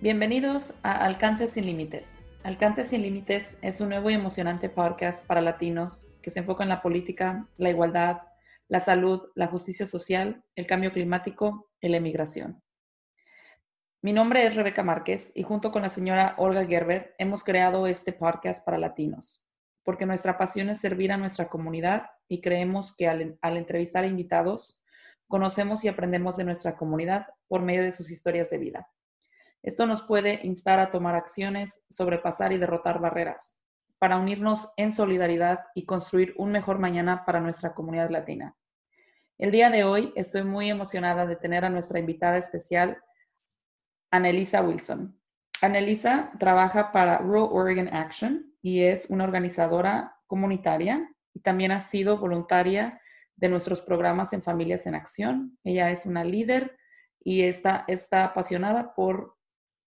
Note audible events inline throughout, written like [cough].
Bienvenidos a Alcance sin Límites. Alcance sin Límites es un nuevo y emocionante podcast para latinos que se enfoca en la política, la igualdad, la salud, la justicia social, el cambio climático y la emigración. Mi nombre es Rebeca Márquez y junto con la señora Olga Gerber hemos creado este podcast para latinos, porque nuestra pasión es servir a nuestra comunidad y creemos que al, al entrevistar a invitados, conocemos y aprendemos de nuestra comunidad por medio de sus historias de vida. Esto nos puede instar a tomar acciones, sobrepasar y derrotar barreras, para unirnos en solidaridad y construir un mejor mañana para nuestra comunidad latina. El día de hoy estoy muy emocionada de tener a nuestra invitada especial, Annelisa Wilson. Annelisa trabaja para Rural Oregon Action y es una organizadora comunitaria y también ha sido voluntaria de nuestros programas en Familias en Acción. Ella es una líder y está, está apasionada por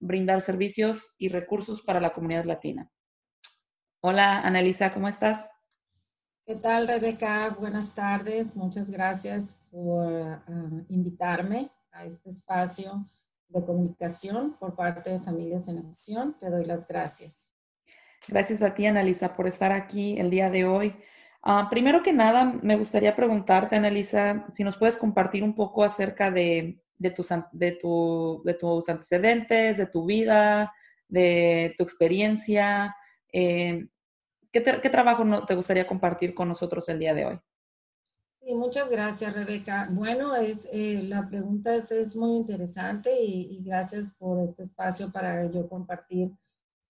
brindar servicios y recursos para la comunidad latina. Hola, Annalisa, ¿cómo estás? ¿Qué tal, Rebeca? Buenas tardes. Muchas gracias por ah, invitarme a este espacio de comunicación por parte de Familias en Acción. Te doy las gracias. Gracias a ti, Annalisa, por estar aquí el día de hoy. Ah, primero que nada, me gustaría preguntarte, Annalisa, si nos puedes compartir un poco acerca de de tus, de, tu, de tus antecedentes, de tu vida, de tu experiencia. Eh, ¿qué, ¿qué, trabajo te gustaría compartir con nosotros el día de hoy? Sí, muchas gracias, Rebeca. Bueno, es, eh, la pregunta es, muy interesante y, gracias por este espacio para yo compartir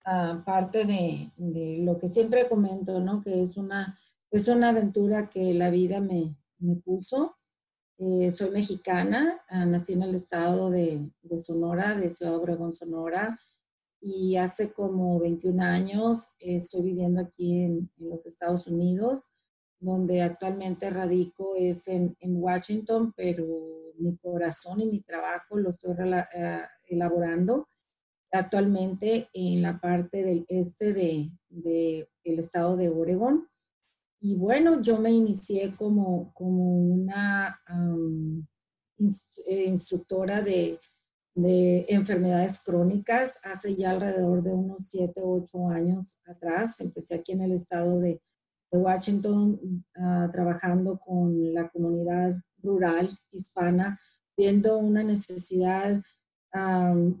uh, parte de, de, lo que siempre comento, ¿no? Que es una, es una aventura que la vida me, me puso eh, soy mexicana, ah, nací en el estado de, Sonora, de Ciudad Obregón, Sonora, y hace como 21 años estoy viviendo aquí en, los Estados Unidos, donde actualmente radico es en, Washington, pero mi corazón y mi trabajo lo estoy eh, elaborando actualmente en la parte del este del de, estado de Oregón. Y bueno, yo me inicié como, como una eh, instructora de, de, enfermedades crónicas hace ya alrededor de unos 7 o 8 años atrás. Empecé aquí en el estado de, Washington uh, trabajando con la comunidad rural hispana, viendo una necesidad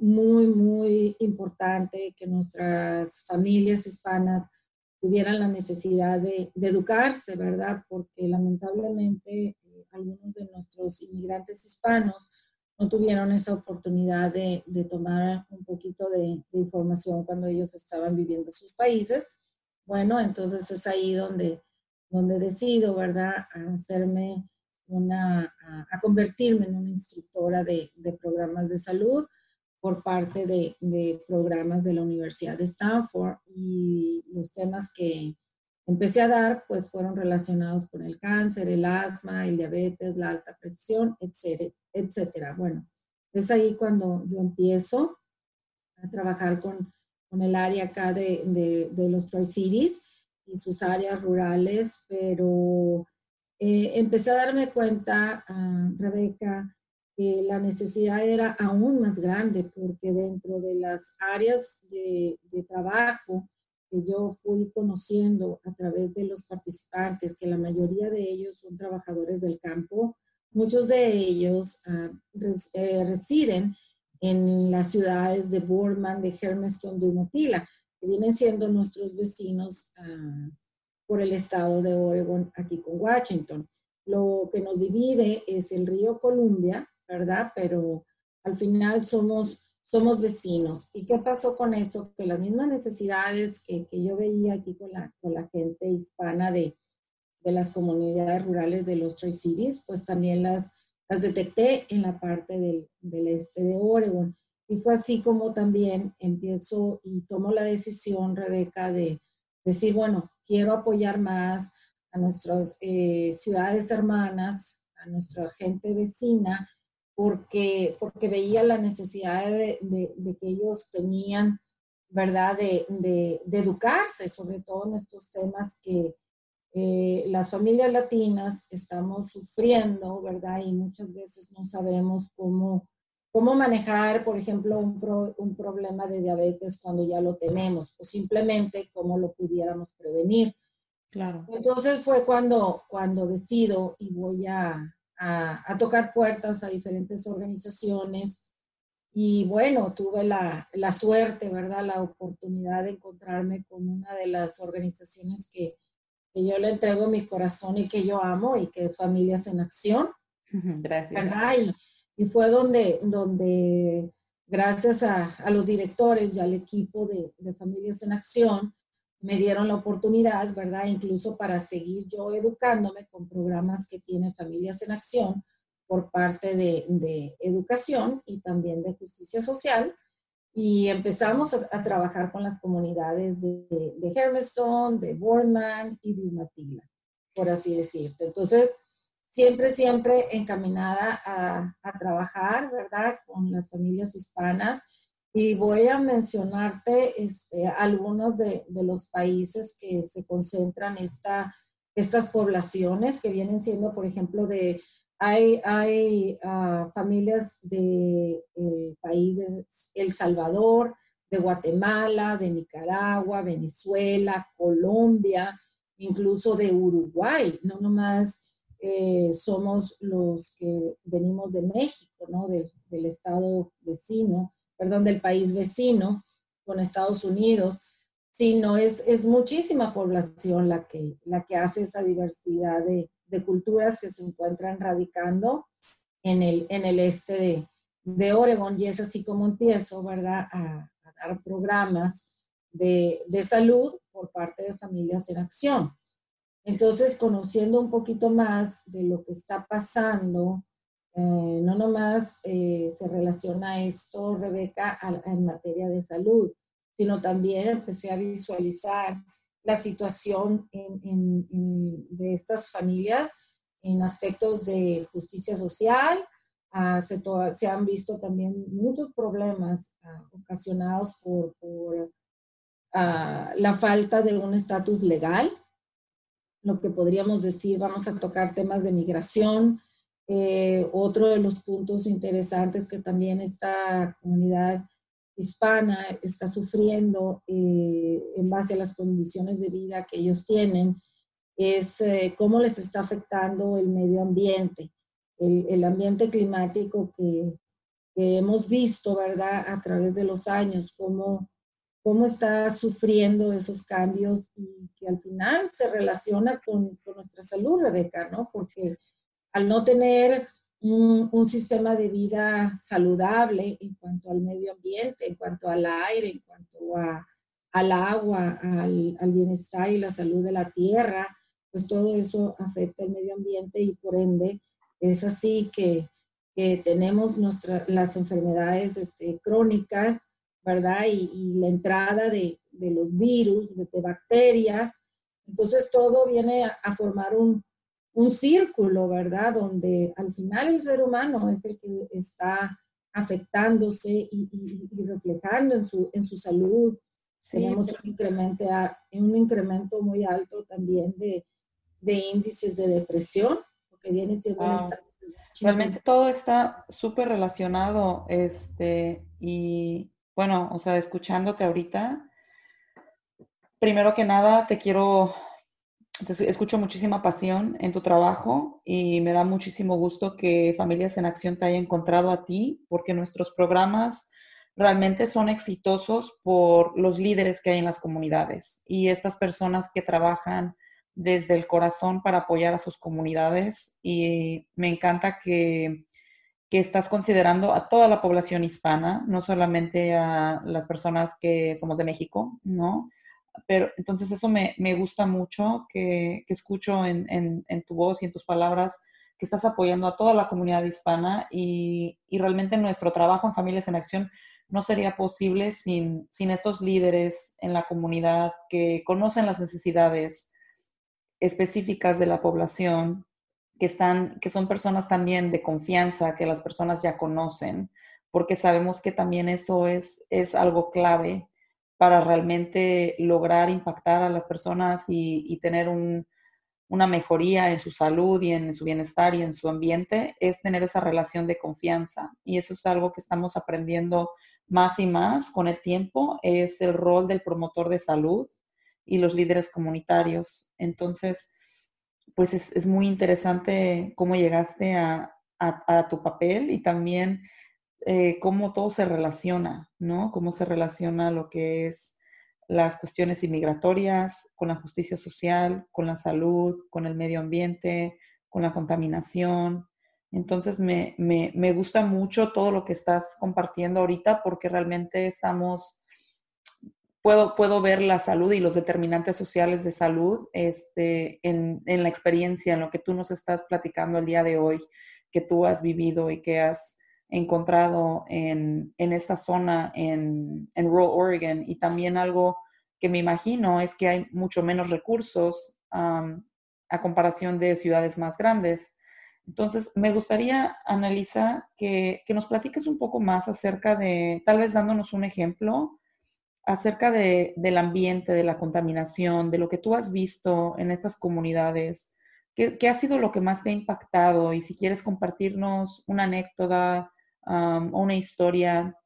muy, muy importante que nuestras familias hispanas tuvieran la necesidad de, educarse, ¿verdad? Porque lamentablemente eh, algunos de nuestros inmigrantes hispanos no tuvieron esa oportunidad de, tomar un poquito de, información cuando ellos estaban viviendo en sus países. Bueno, entonces es ahí donde, donde decido, ¿verdad?, a hacerme una, a, convertirme en una instructora de, de programas de salud por parte de, programas de la Universidad de Stanford y los temas que empecé a dar pues fueron relacionados con el cáncer, el asma, el diabetes, la alta presión, etcétera, etcétera. Bueno, es ahí cuando yo empiezo a trabajar con, el área acá de, de, los Tri-Cities y sus áreas rurales, pero eh, empecé a darme cuenta, uh, Rebeca, la necesidad era aún más grande porque dentro de las áreas de, trabajo que yo fui conociendo a través de los participantes, que la mayoría de ellos son trabajadores del campo, muchos de ellos ah, eh, residen en las ciudades de Borman, de Hermiston, de Umatilla, que vienen siendo nuestros vecinos ah, por el estado de Oregon, aquí con Washington. Lo que nos divide es el río Columbia, ¿verdad? Pero al final somos, somos vecinos. ¿Y qué pasó con esto? Que las mismas necesidades que, que yo veía aquí con la, con la gente hispana de, de las comunidades rurales de los Tri-Cities, pues también las, las detecté en la parte del, del, este de Oregon. Y fue así como también empiezo y tomo la decisión, Rebeca, de decir, bueno, quiero apoyar más a nuestras eh, ciudades hermanas, a nuestra gente vecina, porque, porque veía la necesidad de, que ellos tenían, ¿verdad?, de, educarse, sobre todo en estos temas que eh, las familias latinas estamos sufriendo, ¿verdad? Y muchas veces no sabemos cómo, cómo manejar, por ejemplo, un, un, problema de diabetes cuando ya lo tenemos o simplemente cómo lo pudiéramos prevenir. Claro. Entonces fue cuando, cuando decido y voy a, a, a tocar puertas a diferentes organizaciones y bueno, tuve la, la, suerte, ¿verdad? La oportunidad de encontrarme con una de las organizaciones que, que, yo le entrego mi corazón y que yo amo y que es Familias en Acción. Gracias. ¿verdad? Y, y fue donde, donde gracias a, a, los directores y al equipo de, de Familias en Acción, me dieron la oportunidad, ¿verdad? Incluso para seguir yo educándome con programas que tiene Familias en Acción por parte de, educación y también de justicia social. Y empezamos a, trabajar con las comunidades de, de Hermiston, de Bournemouth y de Umatilla, por así decirte. Entonces, siempre, siempre encaminada a, a, trabajar, ¿verdad?, con las familias hispanas. Y voy a mencionarte este, algunos de, de, los países que se concentran esta, estas poblaciones, que vienen siendo, por ejemplo, de hay, ah, familias del país de El Salvador, de Guatemala, de Nicaragua, Venezuela, Colombia, incluso de Uruguay. No nomás eh, somos los que venimos de México, ¿no? del estado vecino, perdón, del país vecino con Estados Unidos, sino es, es muchísima población la que, la que hace esa diversidad de, de culturas que se encuentran radicando en el, en el este de, de Oregon y es así como empiezo, ¿verdad?, a, dar programas de, de, salud por parte de Familias en Acción. Entonces, conociendo un poquito más de lo que está pasando, eh, no nomás eh, se relaciona esto, Rebeca, en materia de salud, sino también empecé a visualizar la situación de estas familias en aspectos de justicia social. Ah, se, han visto también muchos problemas ah, ocasionados por, ah, la falta de un estatus legal, lo que podríamos decir, vamos a tocar temas de migración. Eh, otro de los puntos interesantes que también esta comunidad hispana está sufriendo eh, en base a las condiciones de vida que ellos tienen es eh, cómo les está afectando el medio ambiente, el, el ambiente climático que, que, hemos visto, ¿verdad?, a través de los años, cómo, cómo está sufriendo esos cambios y que al final se relaciona con, con nuestra salud, Rebeca, ¿no? Porque al no tener un, sistema de vida saludable en cuanto al medio ambiente, en cuanto al aire, en cuanto a, al agua, al, bienestar y la salud de la tierra, pues todo eso afecta al medio ambiente y por ende es así que, que tenemos nuestra, las enfermedades este, crónicas, ¿verdad? Y, y la entrada de, de los virus, de, de, bacterias. Entonces todo viene a formar un, un círculo, ¿verdad? Donde al final el ser humano es el que está afectándose y, reflejando en su, en su salud. Tenemos un incremento, un incremento muy alto también de, índices de depresión, que viene siendo Realmente todo está súper relacionado, este, y bueno, o sea, escuchándote ahorita, primero que nada te quiero escucho muchísima pasión en tu trabajo y me da muchísimo gusto que Familias en Acción te haya encontrado a ti, porque nuestros programas realmente son exitosos por los líderes que hay en las comunidades y estas personas que trabajan desde el corazón para apoyar a sus comunidades. Y me encanta que, que estás considerando a toda la población hispana, no solamente a las personas que somos de México, ¿no? Pero entonces eso me, me gusta mucho que, que escucho en, en, tu voz y en tus palabras que estás apoyando a toda la comunidad hispana y, y, realmente nuestro trabajo en Familias en Acción no sería posible sin, sin estos líderes en la comunidad que conocen las necesidades específicas de la población, que, están, que son personas también de confianza, que las personas ya conocen, porque sabemos que también eso es, es algo clave para realmente lograr impactar a las personas y, tener un, una mejoría en su salud y en su bienestar y en su ambiente, es tener esa relación de confianza. Y eso es algo que estamos aprendiendo más y más con el tiempo, es el rol del promotor de salud y los líderes comunitarios. Entonces, pues es, muy interesante cómo llegaste a, tu papel y también eh, cómo todo se relaciona, ¿no? Cómo se relaciona lo que es las cuestiones inmigratorias, con la justicia social, con la salud, con el medio ambiente, con la contaminación. Entonces me, gusta mucho todo lo que estás compartiendo ahorita porque realmente estamos, puedo, puedo ver la salud y los determinantes sociales de salud este, en, la experiencia, en lo que tú nos estás platicando el día de hoy, que tú has vivido y que has encontrado en, esta zona en, en rural Oregon y también algo que me imagino es que hay mucho menos recursos a comparación de ciudades más grandes. Entonces, me gustaría, Analisa, que, que, nos platiques un poco más acerca de, tal vez dándonos un ejemplo, acerca de, del ambiente, de la contaminación, de lo que tú has visto en estas comunidades. ¿Qué, ¿Qué, ha sido lo que más te ha impactado? Y si quieres compartirnos una anécdota, o una historia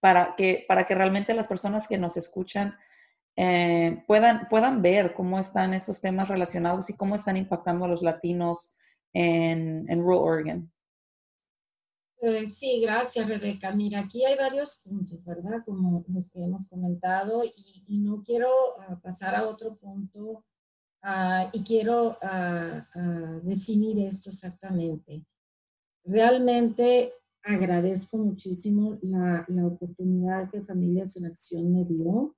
para que, para que realmente las personas que nos escuchan eh, puedan, puedan ver cómo están estos temas relacionados y cómo están impactando a los latinos en, en rural Oregon. Eh, sí, gracias Rebeca. Mira, aquí hay varios puntos, ¿verdad? Como los que hemos comentado y, no quiero ah, pasar a otro punto ah, y quiero ah, definir esto exactamente. Realmente agradezco muchísimo la, la, oportunidad que Familias en Acción me dio,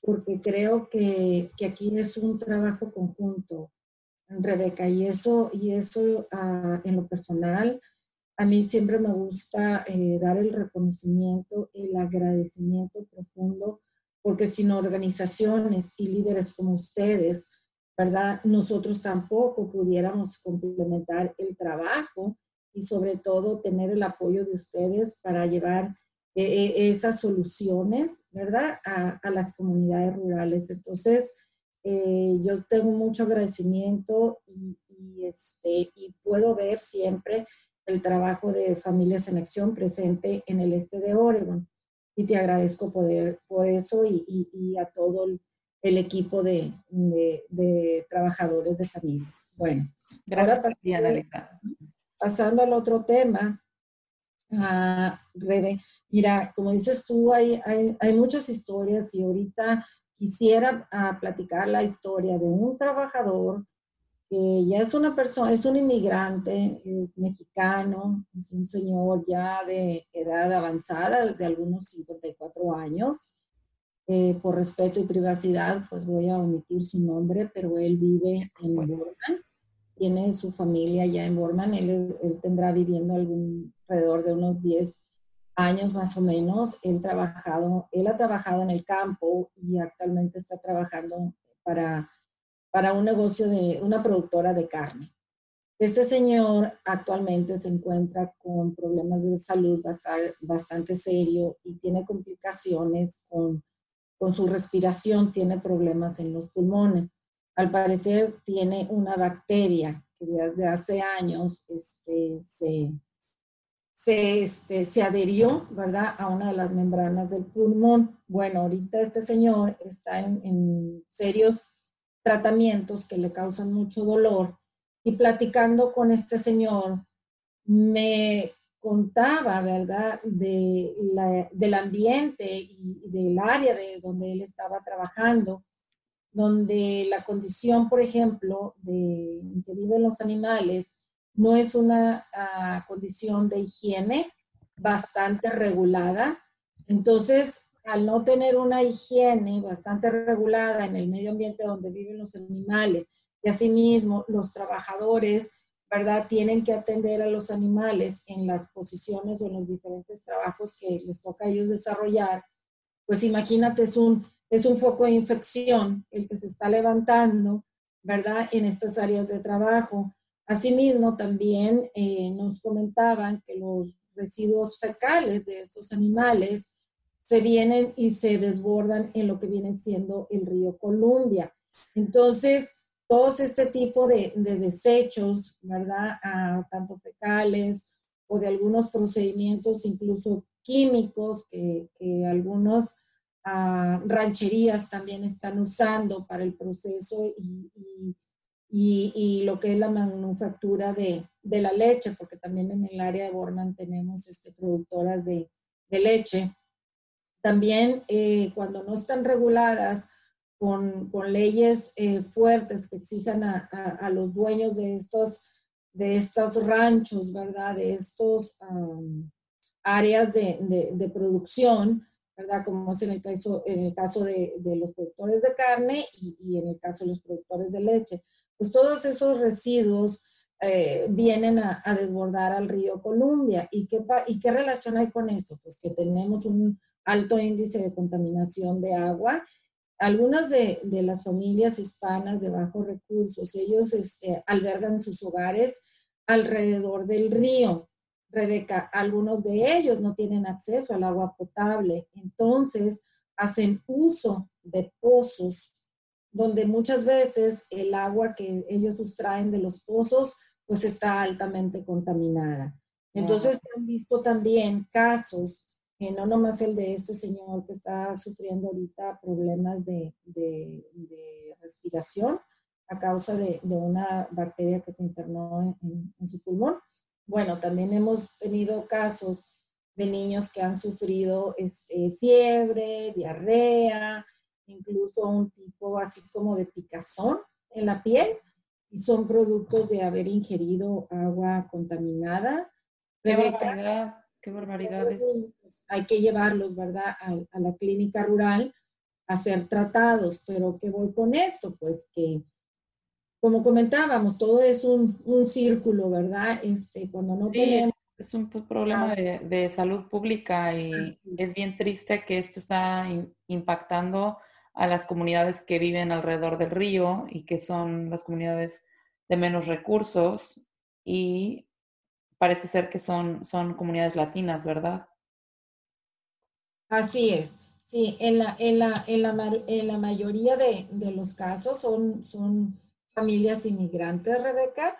porque creo que, que aquí es un trabajo conjunto, Rebeca, y eso, y eso uh, en lo personal, a mí siempre me gusta eh, dar el reconocimiento, el agradecimiento profundo, porque sin organizaciones y líderes como ustedes, ¿verdad? Nosotros tampoco pudiéramos complementar el trabajo y sobre todo tener el apoyo de ustedes para llevar eh, eh, esas soluciones, ¿verdad? A, las comunidades rurales. Entonces, eh, yo tengo mucho agradecimiento y, este, y puedo ver siempre el trabajo de Familias en Acción presente en el este de Oregon. Y te agradezco poder, por eso y, y, a todo el, equipo de, de, trabajadores de familias. Bueno, gracias, ahora pasando al otro tema, Rebe, mira, como dices tú, hay, hay, muchas historias y ahorita quisiera uh, platicar la historia de un trabajador que ya es una persona, es un inmigrante, es mexicano, es un señor ya de edad avanzada, de algunos 54 años. Eh, por respeto y privacidad, pues voy a omitir su nombre, pero él vive en Borman tiene su familia ya en Borman, él, tendrá viviendo alrededor de unos 10 años más o menos. Él, trabajado, él ha trabajado en el campo y actualmente está trabajando para, para un negocio de una productora de carne. Este señor actualmente se encuentra con problemas de salud bastante, bastante serio y tiene complicaciones con, con su respiración, tiene problemas en los pulmones al parecer tiene una bacteria que desde hace años este, se, se, este, se adherió, ¿verdad?, a una de las membranas del pulmón. Bueno, ahorita este señor está en, serios tratamientos que le causan mucho dolor y platicando con este señor me contaba, ¿verdad?, de del ambiente y del área de donde él estaba trabajando donde la condición, por ejemplo, de que viven los animales no es una ah, condición de higiene bastante regulada. Entonces, al no tener una higiene bastante regulada en el medio ambiente donde viven los animales y asimismo los trabajadores, ¿verdad? Tienen que atender a los animales en las posiciones o en los diferentes trabajos que les toca a ellos desarrollar. Pues imagínate, es un es un foco de infección el que se está levantando, ¿verdad? En estas áreas de trabajo. Asimismo, también eh, nos comentaban que los residuos fecales de estos animales se vienen y se desbordan en lo que viene siendo el río Columbia. Entonces, todos este tipo de, desechos, ¿verdad? Ah, tanto fecales o de algunos procedimientos incluso químicos que, que algunos ah, rancherías también están usando para el proceso y, lo que es la manufactura de, la leche, porque también en el área de Borman tenemos este, productoras de, leche. También eh, cuando no están reguladas con, leyes eh, fuertes que exijan a, los dueños de estos, ranchos, ¿verdad? De estos áreas de, producción, ¿verdad? Como es en el caso, en el caso de, de los productores de carne y, y, en el caso de los productores de leche. Pues todos esos residuos eh, vienen a, a, desbordar al río Columbia. ¿Y qué, ¿Y qué relación hay con esto? Pues que tenemos un alto índice de contaminación de agua algunas de, de, las familias hispanas de bajos recursos, ellos este, albergan sus hogares alrededor del río. Rebeca, algunos de ellos no tienen acceso al agua potable, entonces hacen uso de pozos, donde muchas veces el agua que ellos sustraen de los pozos pues está altamente contaminada. Entonces se han visto también casos eh, no nomás el de este señor que está sufriendo ahorita problemas de, de, respiración a causa de, de, una bacteria que se internó en, en, su pulmón. Bueno, también hemos tenido casos de niños que han sufrido este, fiebre, diarrea, incluso un tipo así como de picazón en la piel y son productos de haber ingerido agua contaminada. Qué barbaridades. Pues, [laughs] hay que llevarlos, ¿verdad?, a, la clínica rural a ser tratados. Pero ¿qué voy con esto? Pues que, como comentábamos, todo es un, un círculo, ¿verdad? Este, cuando no tenemos... Es un problema de, de, salud pública y es bien triste que esto está impactando a las comunidades que viven alrededor del río y que son las comunidades de menos recursos y parece ser que son, son comunidades latinas, ¿verdad? Así es. Sí, en la, en la, en la, en la mayoría de, de, los casos son, son familias inmigrantes, Rebeca.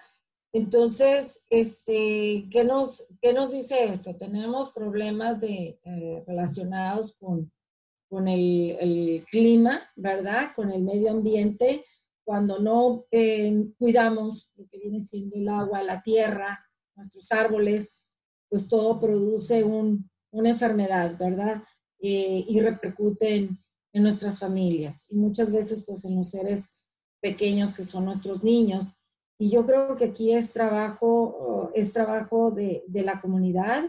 Entonces, este, ¿qué, nos, ¿qué nos dice esto? Tenemos problemas de, eh, relacionados con, con el, el, clima, ¿verdad? Con el medio ambiente. Cuando no eh, cuidamos lo que viene siendo el agua, la tierra, nuestros árboles, pues todo produce un, una enfermedad, ¿verdad? Eh, y repercute en, en, nuestras familias y muchas veces pues en los seres pequeños que son nuestros niños. Y yo creo que aquí es trabajo, es trabajo de, de la comunidad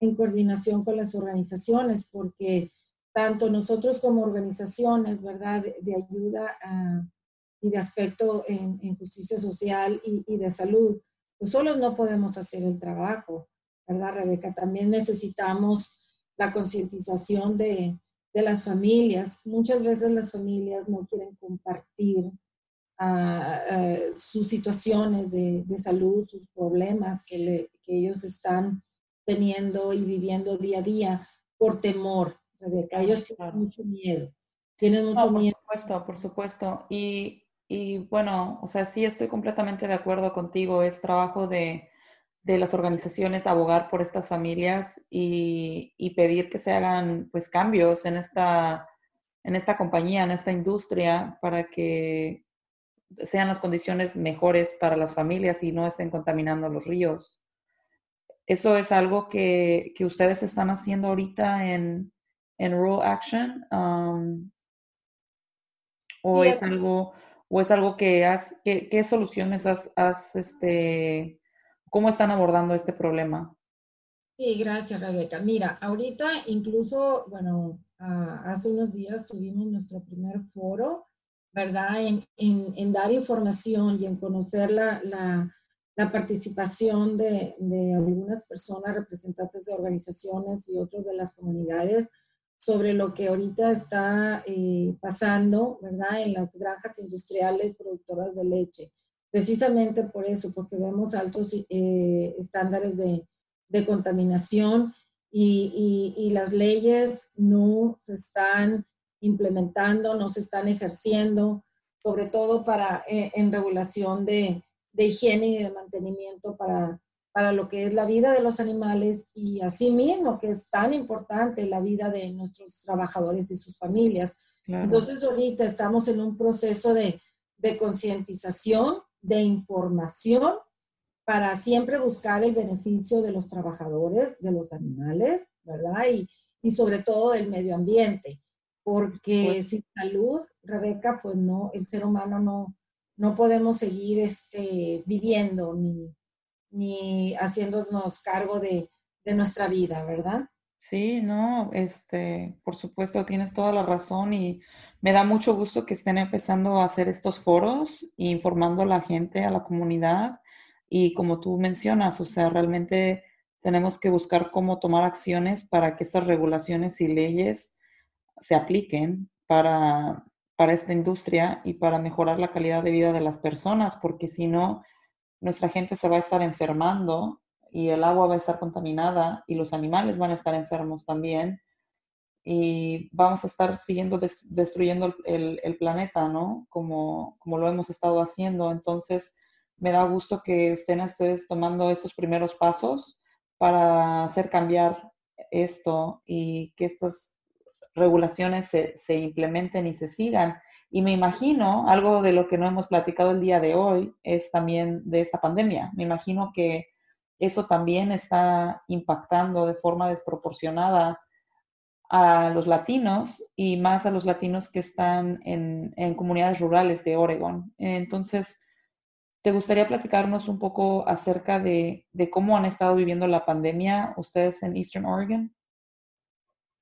en coordinación con las organizaciones, porque tanto nosotros como organizaciones, ¿verdad?, de, de ayuda a, y de aspecto en, en justicia social y, y, de salud, pues solos no podemos hacer el trabajo, ¿verdad, Rebeca? También necesitamos la concientización de, de, las familias. Muchas veces las familias no quieren compartir uh, uh, sus situaciones de, de, salud, sus problemas que, le, que, ellos están teniendo y viviendo día a día por temor, Rebeca. Ellos tienen mucho miedo. Tienen mucho no, miedo. Por supuesto, por supuesto. Y y bueno, o sea, sí estoy completamente de acuerdo contigo. Es trabajo de, de las organizaciones abogar por estas familias y, y, pedir que se hagan pues cambios en esta, en esta compañía, en esta industria, para que sean las condiciones mejores para las familias y no estén contaminando los ríos. ¿Eso es algo que, que ustedes están haciendo ahorita en, en Rural Action? Um, ¿O sí, es algo o es algo que has, qué, qué soluciones has, has, este, cómo están abordando este problema? Sí, gracias, Rebeca. Mira, ahorita incluso, bueno, uh, hace unos días tuvimos nuestro primer foro, ¿verdad? En, en, en dar información y en conocer la, la, la participación de, de, algunas personas, representantes de organizaciones y otros de las comunidades sobre lo que ahorita está eh, pasando, ¿verdad? En las granjas industriales productoras de leche. Precisamente por eso, porque vemos altos eh, estándares de, de contaminación y, y, y, las leyes no se están implementando, no se están ejerciendo. sobre todo para, eh, en regulación de, de, higiene y de mantenimiento para, para lo que es la vida de los animales y asimismo que es tan importante la vida de nuestros trabajadores y sus familias. Entonces ahorita estamos en un proceso de, de concientización, de información para siempre buscar el beneficio de los trabajadores, de los animales, ¿verdad? Y, y sobre todo del medio ambiente, porque pues sin salud, Rebeca, pues no, el ser humano no, no podemos seguir este, viviendo ni, ni haciéndonos cargo de, de nuestra vida, ¿verdad? Sí, no, este, por supuesto, tienes toda la razón y me da mucho gusto que estén empezando a hacer estos foros e informando a la gente, a la comunidad y como tú mencionas, o sea, realmente tenemos que buscar cómo tomar acciones para que estas regulaciones y leyes se apliquen para, para esta industria y para mejorar la calidad de vida de las personas, porque si no, nuestra gente se va a estar enfermando y el agua va a estar contaminada y los animales van a estar enfermos también y vamos a estar siguiendo destruyendo el, planeta, ¿no? Como, como lo hemos estado haciendo. Entonces, me da gusto que estén ustedes tomando estos primeros pasos para hacer cambiar esto y que estas regulaciones se, implementen y se sigan. Y me imagino, algo de lo que no hemos platicado el día de hoy es también de esta pandemia. Me imagino que eso también está impactando de forma desproporcionada a los latinos y más a los latinos que están en, en comunidades rurales de Oregon. Entonces, ¿Te gustaría platicarnos un poco acerca de, cómo han estado viviendo la pandemia ustedes en Eastern Oregon?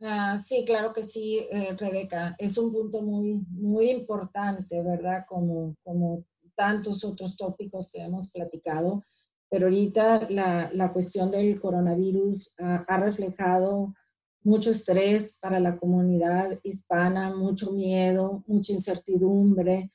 Ah, sí, claro que sí, eh, Rebeca. Es un punto muy, muy importante, ¿verdad? Como, como tantos otros tópicos que hemos platicado. Pero ahorita la, la cuestión del coronavirus ha reflejado mucho estrés para la comunidad hispana, mucho miedo, mucha incertidumbre,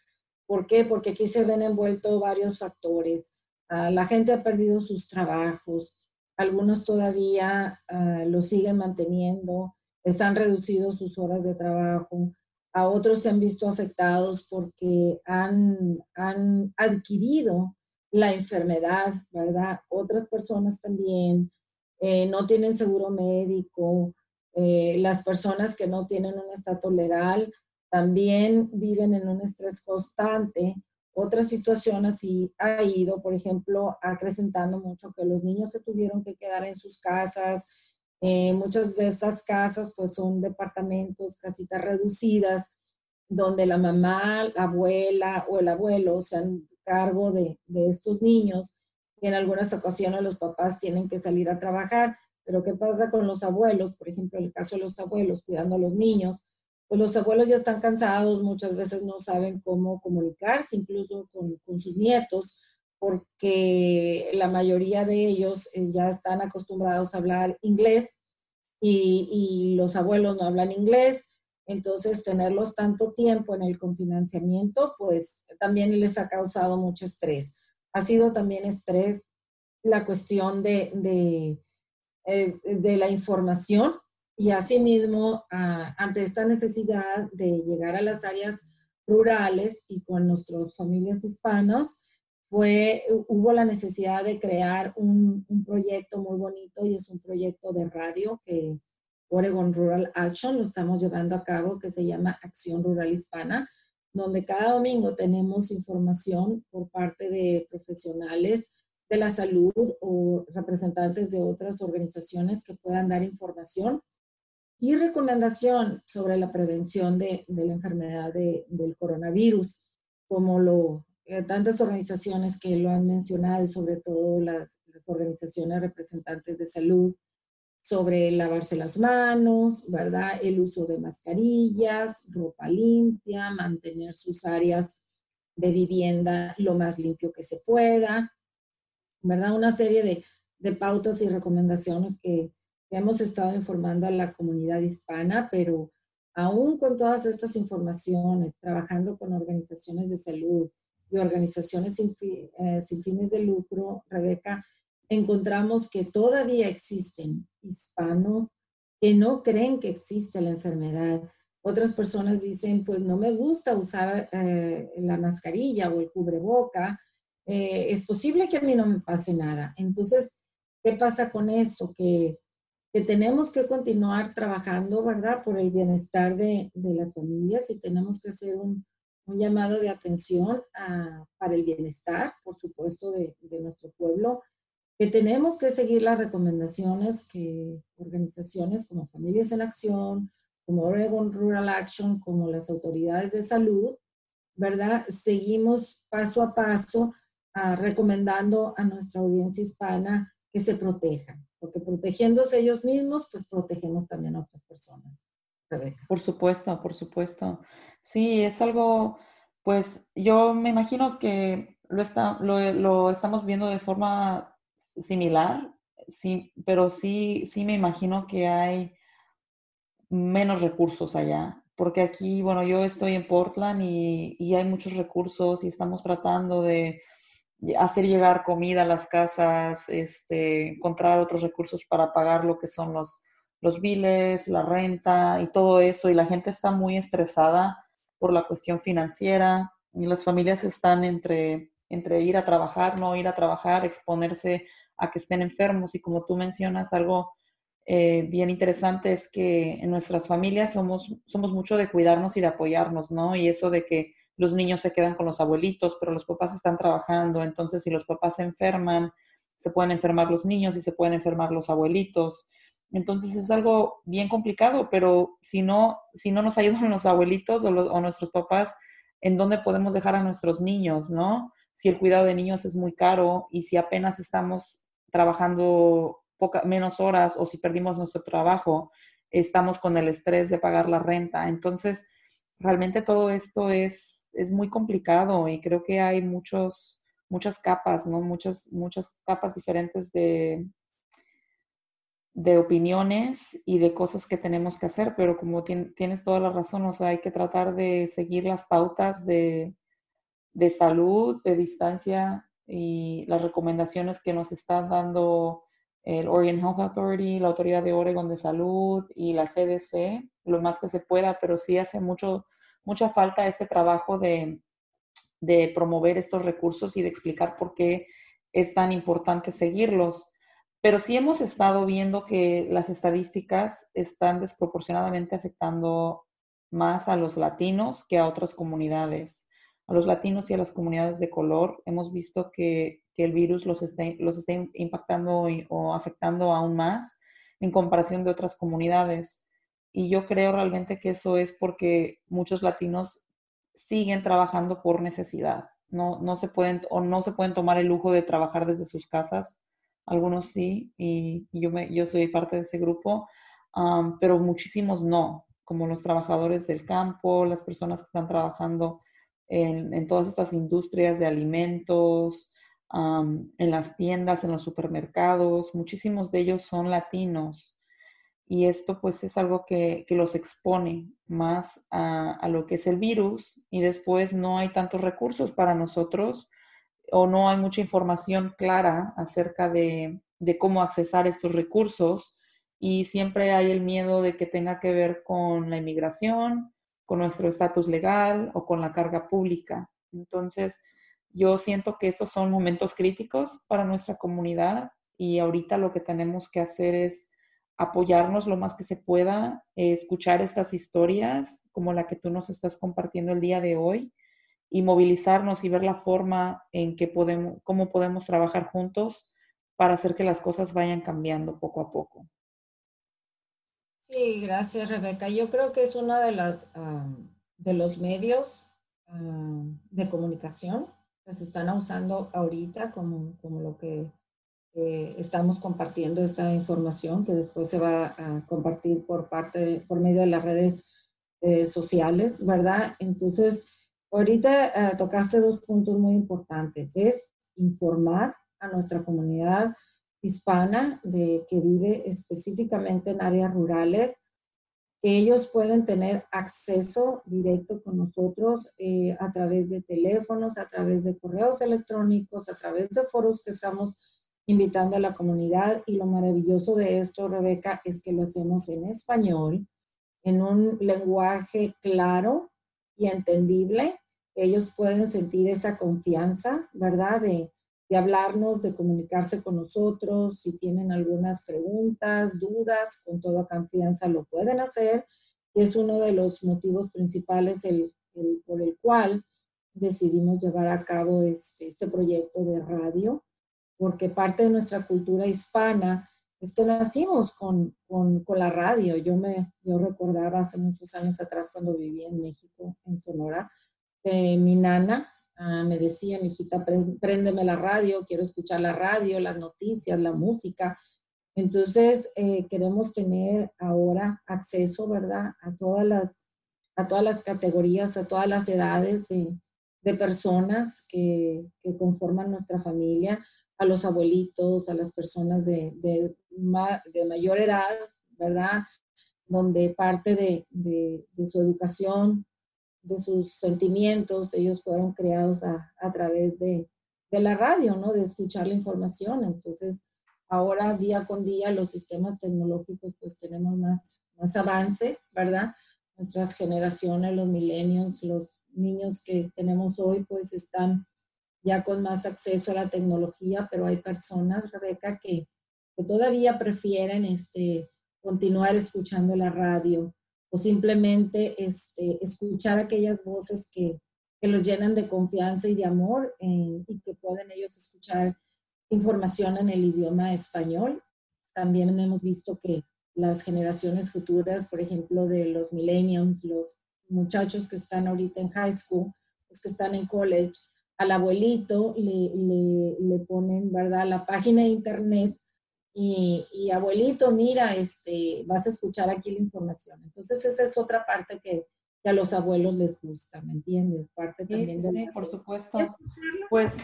¿Por qué? Porque aquí se ven envueltos varios factores. Ah, la gente ha perdido sus trabajos, algunos todavía uh, lo siguen manteniendo, les han reducido sus horas de trabajo, a otros se han visto afectados porque han, han adquirido la enfermedad, ¿verdad? Otras personas también eh, no tienen seguro médico, eh, las personas que no tienen un estatus legal también viven en un estrés constante. Otra situación así ha ido, por ejemplo, acrecentando mucho que los niños se tuvieron que quedar en sus casas. Eh, muchas de estas casas pues son departamentos, casitas reducidas, donde la mamá, la abuela o el abuelo se han cargo de, estos niños. Y en algunas ocasiones los papás tienen que salir a trabajar. Pero ¿qué pasa con los abuelos? Por ejemplo, en el caso de los abuelos cuidando a los niños, pues los abuelos ya están cansados, muchas veces no saben cómo comunicarse, incluso con, sus nietos, porque la mayoría de ellos eh, ya están acostumbrados a hablar inglés y, y, los abuelos no hablan inglés. Entonces, tenerlos tanto tiempo en el confinanciamiento, pues también les ha causado mucho estrés. Ha sido también estrés la cuestión de, de, eh, de la información, y asimismo, ah, ante esta necesidad de llegar a las áreas rurales y con nuestras familias hispanas, fue, hubo la necesidad de crear un, un, proyecto muy bonito y es un proyecto de radio que Oregon Rural Action lo estamos llevando a cabo que se llama Acción Rural Hispana, donde cada domingo tenemos información por parte de profesionales de la salud o representantes de otras organizaciones que puedan dar información y recomendación sobre la prevención de, de la enfermedad de, del coronavirus, como lo, tantas organizaciones que lo han mencionado y sobre todo las, las, organizaciones representantes de salud, sobre lavarse las manos, ¿verdad? El uso de mascarillas, ropa limpia, mantener sus áreas de vivienda lo más limpio que se pueda, ¿verdad? Una serie de, de pautas y recomendaciones que, hemos estado informando a la comunidad hispana, pero aún con todas estas informaciones, trabajando con organizaciones de salud y organizaciones sin, eh, sin fines de lucro, Rebeca, encontramos que todavía existen hispanos que no creen que existe la enfermedad Otras personas dicen, pues no me gusta usar eh, la mascarilla o el cubreboca. Eh, es posible que a mí no me pase nada. Entonces, ¿qué pasa con esto? Que, que tenemos que continuar trabajando, ¿verdad? Por el bienestar de, de las familias y tenemos que hacer un, un llamado de atención para el bienestar, por supuesto, de, de, nuestro pueblo, que tenemos que seguir las recomendaciones que organizaciones como Familias en Acción, como Oregon Rural Action, como las autoridades de salud, ¿verdad? Seguimos paso a paso uh, recomendando a nuestra audiencia hispana que se protejan, porque protegiéndose ellos mismos, pues protegemos también a otras personas. Por supuesto, por supuesto. Sí, es algo, pues yo me imagino que lo, está, lo, estamos viendo de forma similar, sí, pero sí, sí me imagino que hay menos recursos allá, porque aquí, bueno, yo estoy en Portland y, y, hay muchos recursos y estamos tratando de hacer llegar comida a las casas, este, encontrar otros recursos para pagar lo que son los, los biles, la renta y todo eso, y la gente está muy estresada por la cuestión financiera y las familias están entre, entre ir a trabajar, no ir a trabajar, exponerse a que estén enfermos y como tú mencionas, algo eh, bien interesante es que en nuestras familias somos, somos mucho de cuidarnos y de apoyarnos, ¿no? Y eso de que los niños se quedan con los abuelitos, pero los papás están trabajando, entonces si los papás se enferman, se pueden enfermar los niños y se pueden enfermar los abuelitos. Entonces es algo bien complicado, pero si no, si no nos ayudan los abuelitos o, los, o nuestros papás, ¿en dónde podemos dejar a nuestros niños, no? Si el cuidado de niños es muy caro y si apenas estamos trabajando poca, menos horas o si perdimos nuestro trabajo, estamos con el estrés de pagar la renta. Entonces, realmente todo esto es, es muy complicado y creo que hay muchos, muchas capas, ¿no? Muchas, muchas capas diferentes de, de opiniones y de cosas que tenemos que hacer, pero como tienes toda la razón, o sea, hay que tratar de seguir las pautas de, de salud, de distancia y las recomendaciones que nos están dando el Oregon Health Authority, la Autoridad de Oregon de Salud y la CDC, lo más que se pueda, pero sí hace mucho, mucha falta este trabajo de, de promover estos recursos y de explicar por qué es tan importante seguirlos pero sí hemos estado viendo que las estadísticas están desproporcionadamente afectando más a los latinos que a otras comunidades. A los latinos y a las comunidades de color hemos visto que, el virus los está, los está impactando o afectando aún más en comparación de otras comunidades. Y yo creo realmente que eso es porque muchos latinos siguen trabajando por necesidad. No, no se pueden o no se pueden tomar el lujo de trabajar desde sus casas algunos sí, y yo, me, yo soy parte de ese grupo, pero muchísimos no, como los trabajadores del campo, las personas que están trabajando en, en todas estas industrias de alimentos, en las tiendas, en los supermercados, muchísimos de ellos son latinos. Y esto pues es algo que, que los expone más a, a, lo que es el virus y después no hay tantos recursos para nosotros o no hay mucha información clara acerca de, cómo accesar estos recursos y siempre hay el miedo de que tenga que ver con la inmigración, con nuestro estatus legal o con la carga pública. Entonces, yo siento que estos son momentos críticos para nuestra comunidad y ahorita lo que tenemos que hacer es apoyarnos lo más que se pueda, escuchar estas historias como la que tú nos estás compartiendo el día de hoy y movilizarnos y ver la forma en que podemos, cómo podemos trabajar juntos para hacer que las cosas vayan cambiando poco a poco. Sí, gracias Rebeca. Yo creo que es uno de, las, de los medios de comunicación que se están usando ahorita como, como lo que estamos compartiendo esta información que después se va a compartir por parte, por medio de las redes eh, sociales, ¿verdad? Entonces, Ahorita eh, tocaste dos puntos muy importantes. Es informar a nuestra comunidad hispana de que vive específicamente en áreas rurales, que ellos pueden tener acceso directo con nosotros eh, a través de teléfonos, a través de correos electrónicos, a través de foros que estamos invitando a la comunidad. Y lo maravilloso de esto, Rebeca, es que lo hacemos en español en un lenguaje claro y entendible. Ellos pueden sentir esa confianza, ¿verdad? De, de hablarnos, de comunicarse con nosotros. Si tienen algunas preguntas, dudas, con toda confianza lo pueden hacer. Y es uno de los motivos principales el, por el cual decidimos llevar a cabo este, este proyecto de radio, porque parte de nuestra cultura hispana esto nacimos con, con, con, la radio. Yo me yo recordaba hace muchos años atrás cuando vivía en México, en Sonora, que mi nana ah, me decía, mi hijita, préndeme la radio, quiero escuchar la radio, las noticias, la música. Entonces, eh, queremos tener ahora acceso, ¿verdad?, a todas las, a todas las categorías, a todas las edades de, de personas que, que conforman nuestra familia a los abuelitos, a las personas de, de, de mayor edad, ¿verdad? Donde parte de, de, su educación, de sus sentimientos, ellos fueron creados a, a través de, la radio, ¿no? De escuchar la información. Entonces, ahora día con día los sistemas tecnológicos pues tenemos más, más avance, ¿verdad? Nuestras generaciones, los milenios, los niños que tenemos hoy pues están ya con más acceso a la tecnología, pero hay personas, Rebeca, que, todavía prefieren este, continuar escuchando la radio o simplemente este, escuchar aquellas voces que, que los llenan de confianza y de amor eh, y que pueden ellos escuchar información en el idioma español. También hemos visto que las generaciones futuras, por ejemplo, de los millennials, los muchachos que están ahorita en high school, los que están en college, al abuelito le, le, ponen, ¿verdad?, la página de internet y, y, abuelito, mira, este, vas a escuchar aquí la información. Entonces, esa es otra parte que, que a los abuelos les gusta, ¿me entiendes? Parte también sí, sí, por supuesto. Pues,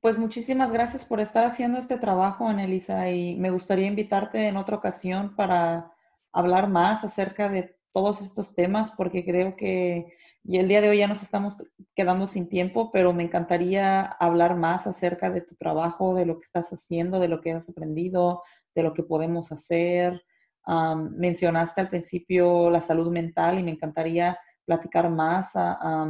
pues muchísimas gracias por estar haciendo este trabajo, Anelisa, y me gustaría invitarte en otra ocasión para hablar más acerca de todos estos temas, porque creo que y el día de hoy ya nos estamos quedando sin tiempo, pero me encantaría hablar más acerca de tu trabajo, de lo que estás haciendo, de lo que has aprendido, de lo que podemos hacer. mencionaste al principio la salud mental y me encantaría platicar más a,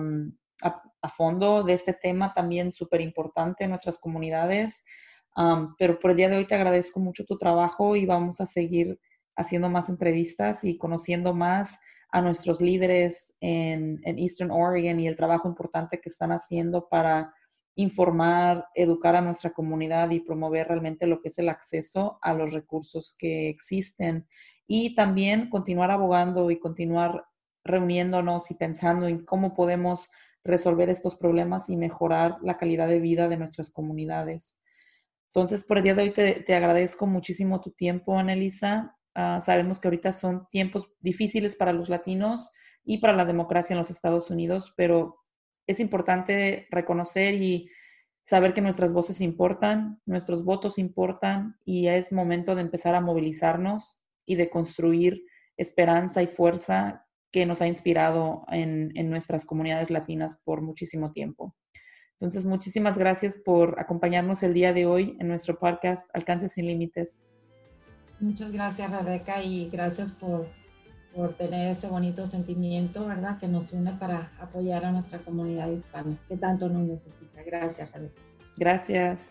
fondo de este tema también súper importante en nuestras comunidades. pero por el día de hoy te agradezco mucho tu trabajo y vamos a seguir haciendo más entrevistas y conociendo más a nuestros líderes en, Eastern Oregon y el trabajo importante que están haciendo para informar, educar a nuestra comunidad y promover realmente lo que es el acceso a los recursos que existen. Y también continuar abogando y continuar reuniéndonos y pensando en cómo podemos resolver estos problemas y mejorar la calidad de vida de nuestras comunidades. Entonces, por el día de hoy te, te agradezco muchísimo tu tiempo, Anelisa. Ah, sabemos que ahorita son tiempos difíciles para los latinos y para la democracia en los Estados Unidos, pero es importante reconocer y saber que nuestras voces importan, nuestros votos importan y es momento de empezar a movilizarnos y de construir esperanza y fuerza que nos ha inspirado en, en nuestras comunidades latinas por muchísimo tiempo. Entonces, muchísimas gracias por acompañarnos el día de hoy en nuestro podcast Alcance sin Límites. Muchas gracias, Rebeca, y gracias por, por tener ese bonito sentimiento, ¿verdad?, que nos une para apoyar a nuestra comunidad hispana, que tanto nos necesita. Gracias, Rebeca. Gracias.